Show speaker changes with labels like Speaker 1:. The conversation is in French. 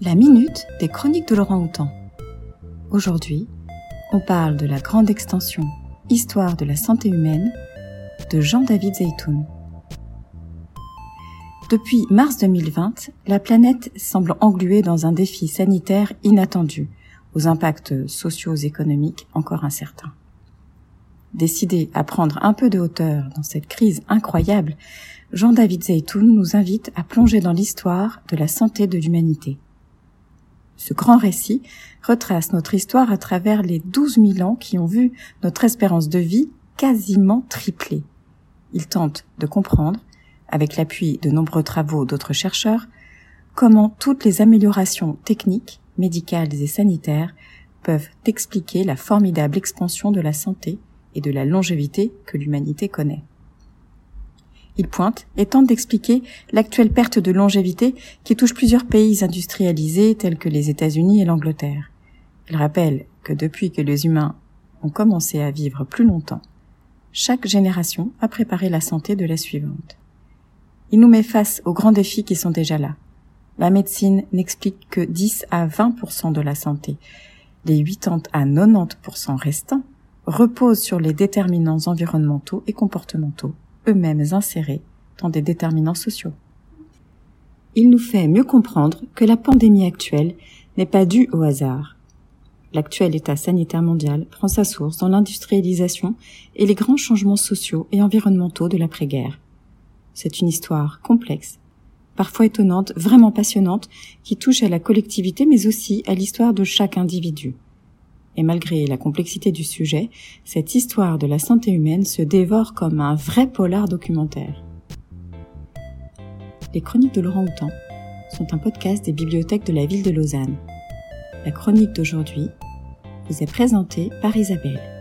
Speaker 1: La minute des chroniques de Laurent Houtan. Aujourd'hui, on parle de la grande extension Histoire de la santé humaine de Jean-David Zeytoun. Depuis mars 2020, la planète semble engluée dans un défi sanitaire inattendu, aux impacts socio-économiques encore incertains. Décidé à prendre un peu de hauteur dans cette crise incroyable, Jean-David Zeytoun nous invite à plonger dans l'histoire de la santé de l'humanité. Ce grand récit retrace notre histoire à travers les 12 000 ans qui ont vu notre espérance de vie quasiment tripler. Il tente de comprendre, avec l'appui de nombreux travaux d'autres chercheurs, comment toutes les améliorations techniques, médicales et sanitaires peuvent expliquer la formidable expansion de la santé et de la longévité que l'humanité connaît. Il pointe et tente d'expliquer l'actuelle perte de longévité qui touche plusieurs pays industrialisés tels que les États-Unis et l'Angleterre. Il rappelle que depuis que les humains ont commencé à vivre plus longtemps, chaque génération a préparé la santé de la suivante. Il nous met face aux grands défis qui sont déjà là. La médecine n'explique que 10 à 20% de la santé. Les 80 à 90% restants reposent sur les déterminants environnementaux et comportementaux eux-mêmes insérés dans des déterminants sociaux. Il nous fait mieux comprendre que la pandémie actuelle n'est pas due au hasard. L'actuel état sanitaire mondial prend sa source dans l'industrialisation et les grands changements sociaux et environnementaux de l'après-guerre. C'est une histoire complexe, parfois étonnante, vraiment passionnante, qui touche à la collectivité mais aussi à l'histoire de chaque individu. Et malgré la complexité du sujet, cette histoire de la santé humaine se dévore comme un vrai polar documentaire. Les chroniques de Laurent Houtan sont un podcast des bibliothèques de la ville de Lausanne. La chronique d'aujourd'hui vous est présentée par Isabelle.